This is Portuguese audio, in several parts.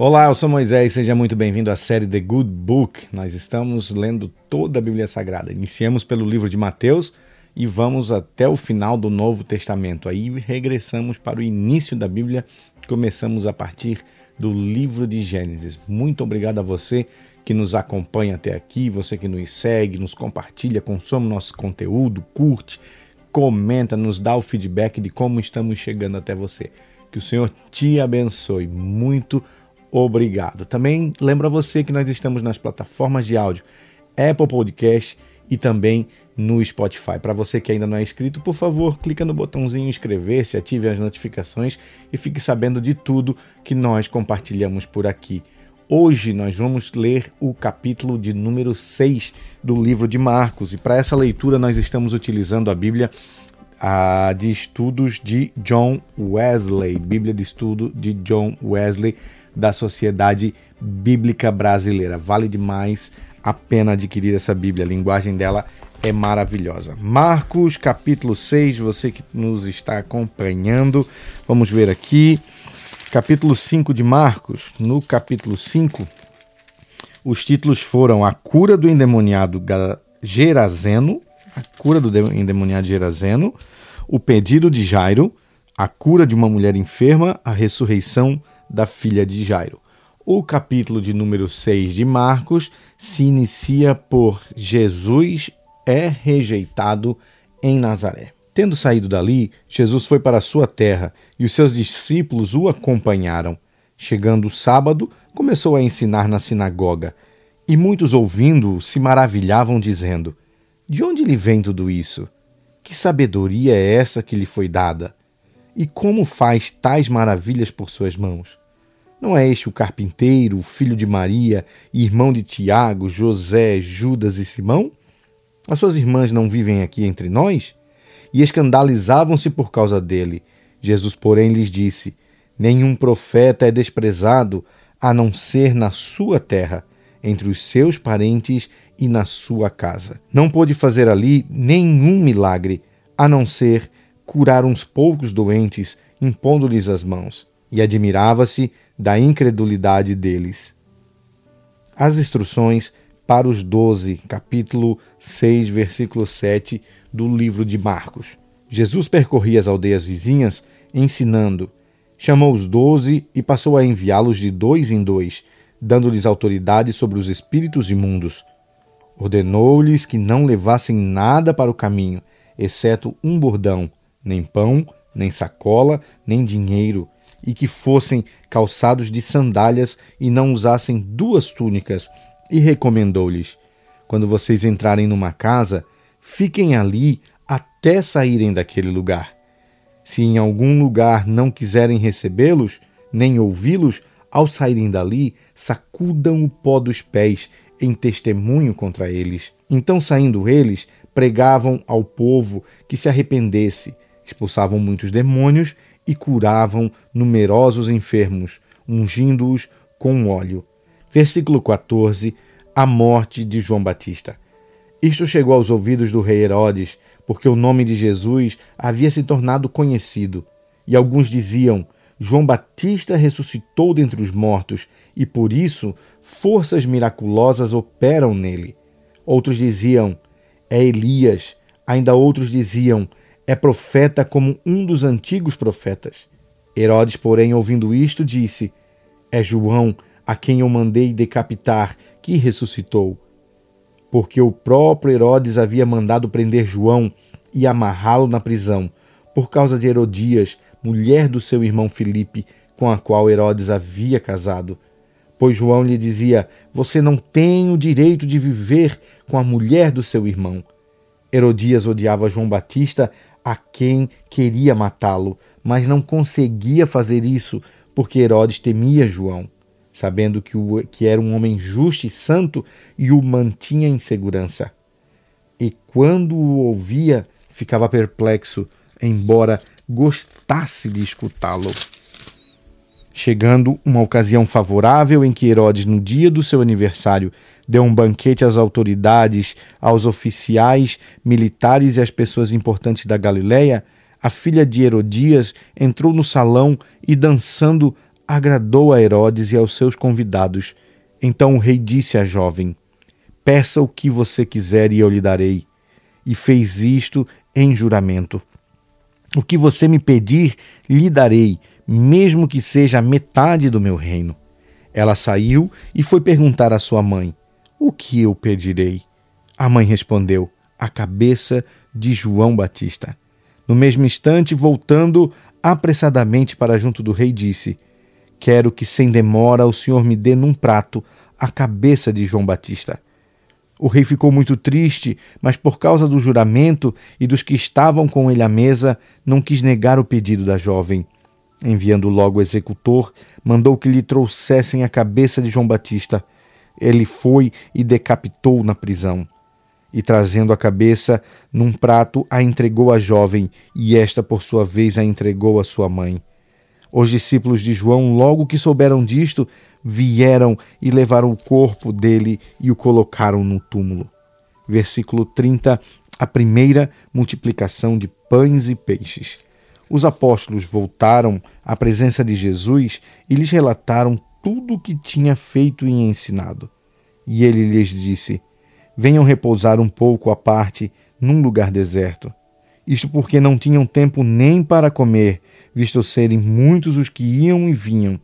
Olá, eu sou Moisés, seja muito bem-vindo à série The Good Book. Nós estamos lendo toda a Bíblia Sagrada. Iniciamos pelo livro de Mateus e vamos até o final do Novo Testamento. Aí regressamos para o início da Bíblia, começamos a partir do livro de Gênesis. Muito obrigado a você que nos acompanha até aqui, você que nos segue, nos compartilha, consome nosso conteúdo, curte, comenta, nos dá o feedback de como estamos chegando até você. Que o Senhor te abençoe. Muito obrigado obrigado. Também lembro a você que nós estamos nas plataformas de áudio Apple Podcast e também no Spotify. Para você que ainda não é inscrito, por favor, clica no botãozinho inscrever-se, ative as notificações e fique sabendo de tudo que nós compartilhamos por aqui. Hoje nós vamos ler o capítulo de número 6 do livro de Marcos e para essa leitura nós estamos utilizando a Bíblia a, de Estudos de John Wesley, Bíblia de Estudo de John Wesley da Sociedade Bíblica Brasileira. Vale demais a pena adquirir essa Bíblia, a linguagem dela é maravilhosa. Marcos, capítulo 6, você que nos está acompanhando, vamos ver aqui. Capítulo 5 de Marcos. No capítulo 5, os títulos foram A cura do endemoniado Gerazeno, a cura do endemoniado Gerazeno, o pedido de Jairo, a cura de uma mulher enferma, a ressurreição da filha de Jairo. O capítulo de número 6 de Marcos se inicia por Jesus é rejeitado em Nazaré. Tendo saído dali, Jesus foi para a sua terra e os seus discípulos o acompanharam. Chegando o sábado, começou a ensinar na sinagoga. E muitos ouvindo-o se maravilhavam, dizendo: De onde lhe vem tudo isso? Que sabedoria é essa que lhe foi dada? E como faz tais maravilhas por suas mãos? Não é este o carpinteiro, filho de Maria, irmão de Tiago, José, Judas e Simão? As suas irmãs não vivem aqui entre nós? E escandalizavam-se por causa dele. Jesus, porém, lhes disse: Nenhum profeta é desprezado a não ser na sua terra, entre os seus parentes e na sua casa. Não pôde fazer ali nenhum milagre, a não ser curar uns poucos doentes, impondo-lhes as mãos, e admirava-se da incredulidade deles. As instruções para os doze, capítulo 6, versículo 7 do livro de Marcos. Jesus percorria as aldeias vizinhas, ensinando. Chamou os doze e passou a enviá-los de dois em dois, dando-lhes autoridade sobre os espíritos imundos. Ordenou-lhes que não levassem nada para o caminho, exceto um bordão, nem pão, nem sacola, nem dinheiro, e que fossem calçados de sandálias e não usassem duas túnicas, e recomendou-lhes: Quando vocês entrarem numa casa, fiquem ali até saírem daquele lugar. Se em algum lugar não quiserem recebê-los, nem ouvi-los, ao saírem dali, sacudam o pó dos pés em testemunho contra eles. Então, saindo eles, pregavam ao povo que se arrependesse expulsavam muitos demônios e curavam numerosos enfermos, ungindo-os com óleo. Versículo 14: A morte de João Batista. Isto chegou aos ouvidos do rei Herodes, porque o nome de Jesus havia se tornado conhecido. E alguns diziam: João Batista ressuscitou dentre os mortos, e por isso forças miraculosas operam nele. Outros diziam: É Elias. Ainda outros diziam: é profeta como um dos antigos profetas. Herodes, porém, ouvindo isto, disse: É João, a quem eu mandei decapitar, que ressuscitou. Porque o próprio Herodes havia mandado prender João e amarrá-lo na prisão, por causa de Herodias, mulher do seu irmão Filipe, com a qual Herodes havia casado. Pois João lhe dizia: Você não tem o direito de viver com a mulher do seu irmão. Herodias odiava João Batista a quem queria matá-lo, mas não conseguia fazer isso porque Herodes temia João, sabendo que, o, que era um homem justo e santo e o mantinha em segurança. E quando o ouvia, ficava perplexo, embora gostasse de escutá-lo. Chegando uma ocasião favorável em que Herodes, no dia do seu aniversário, deu um banquete às autoridades, aos oficiais, militares e às pessoas importantes da Galiléia, a filha de Herodias entrou no salão e, dançando agradou a Herodes e aos seus convidados. Então o rei disse à jovem: Peça o que você quiser e eu lhe darei. E fez isto em juramento. O que você me pedir, lhe darei, mesmo que seja metade do meu reino. Ela saiu e foi perguntar à sua mãe: O que eu pedirei? A mãe respondeu: A cabeça de João Batista. No mesmo instante, voltando apressadamente para junto do rei, disse: Quero que sem demora o senhor me dê num prato a cabeça de João Batista. O rei ficou muito triste, mas por causa do juramento e dos que estavam com ele à mesa, não quis negar o pedido da jovem. Enviando logo o executor, mandou que lhe trouxessem a cabeça de João Batista. Ele foi e decapitou na prisão. E trazendo a cabeça num prato, a entregou à jovem, e esta, por sua vez, a entregou à sua mãe. Os discípulos de João, logo que souberam disto, vieram e levaram o corpo dele e o colocaram no túmulo. Versículo 30, a primeira multiplicação de pães e peixes. Os apóstolos voltaram à presença de Jesus e lhes relataram tudo o que tinha feito e ensinado. E ele lhes disse: Venham repousar um pouco à parte num lugar deserto. Isto porque não tinham tempo nem para comer, visto serem muitos os que iam e vinham.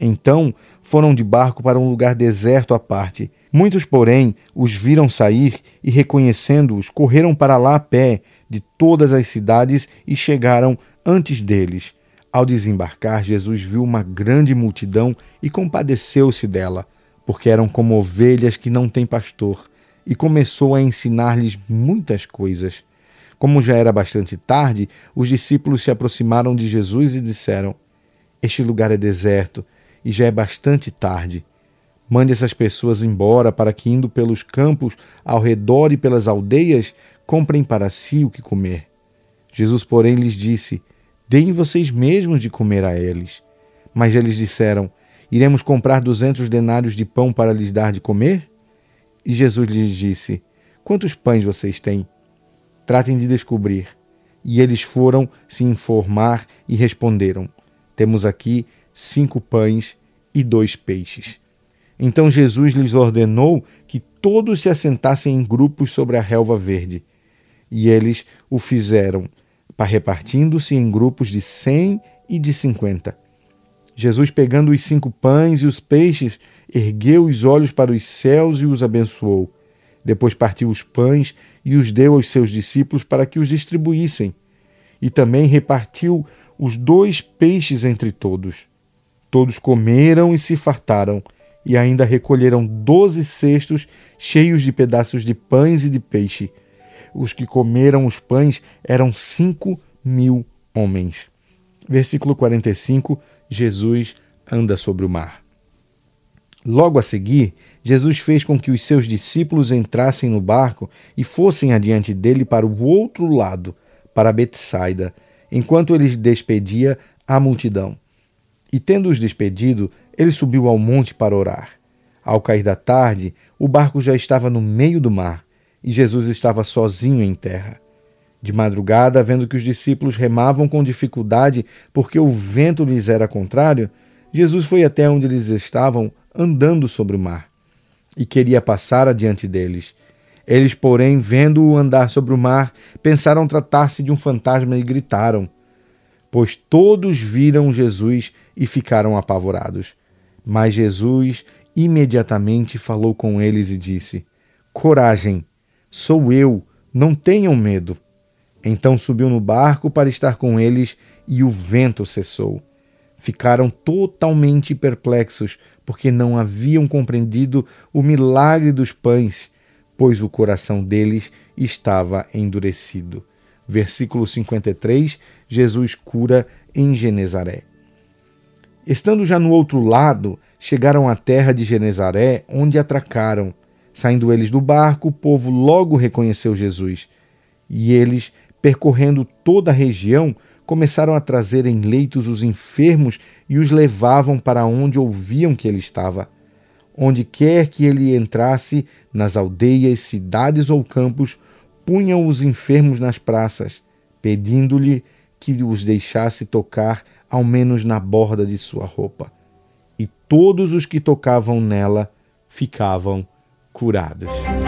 Então foram de barco para um lugar deserto à parte. Muitos, porém, os viram sair e, reconhecendo-os, correram para lá a pé de todas as cidades e chegaram antes deles. Ao desembarcar, Jesus viu uma grande multidão e compadeceu-se dela, porque eram como ovelhas que não têm pastor, e começou a ensinar-lhes muitas coisas. Como já era bastante tarde, os discípulos se aproximaram de Jesus e disseram: Este lugar é deserto e já é bastante tarde. Mande essas pessoas embora para que, indo pelos campos ao redor e pelas aldeias, comprem para si o que comer. Jesus, porém, lhes disse: Deem vocês mesmos de comer a eles. Mas eles disseram: Iremos comprar duzentos denários de pão para lhes dar de comer? E Jesus lhes disse: Quantos pães vocês têm? Tratem de descobrir. E eles foram se informar e responderam: Temos aqui cinco pães e dois peixes. Então Jesus lhes ordenou que todos se assentassem em grupos sobre a relva verde. E eles o fizeram, repartindo-se em grupos de cem e de cinquenta. Jesus, pegando os cinco pães e os peixes, ergueu os olhos para os céus e os abençoou. Depois partiu os pães e os deu aos seus discípulos para que os distribuíssem. E também repartiu os dois peixes entre todos. Todos comeram e se fartaram, e ainda recolheram doze cestos cheios de pedaços de pães e de peixe. Os que comeram os pães eram cinco mil homens. Versículo 45: Jesus anda sobre o mar. Logo a seguir, Jesus fez com que os seus discípulos entrassem no barco e fossem adiante dele para o outro lado, para Betsaida, enquanto ele despedia a multidão. E tendo-os despedido, ele subiu ao monte para orar. Ao cair da tarde, o barco já estava no meio do mar e Jesus estava sozinho em terra. De madrugada, vendo que os discípulos remavam com dificuldade porque o vento lhes era contrário, Jesus foi até onde eles estavam andando sobre o mar, e queria passar adiante deles. Eles, porém, vendo-o andar sobre o mar, pensaram tratar-se de um fantasma e gritaram, pois todos viram Jesus e ficaram apavorados. Mas Jesus imediatamente falou com eles e disse: Coragem, sou eu, não tenham medo. Então subiu no barco para estar com eles e o vento cessou. Ficaram totalmente perplexos, porque não haviam compreendido o milagre dos pães, pois o coração deles estava endurecido. Versículo 53: Jesus cura em Genezaré. Estando já no outro lado, chegaram à terra de Genezaré, onde atracaram. Saindo eles do barco, o povo logo reconheceu Jesus. E eles, percorrendo toda a região, começaram a trazer em leitos os enfermos e os levavam para onde ouviam que ele estava. Onde quer que ele entrasse, nas aldeias, cidades ou campos, punham os enfermos nas praças, pedindo-lhe que os deixasse tocar ao menos na borda de sua roupa. todos os que tocavam nela ficavam curados.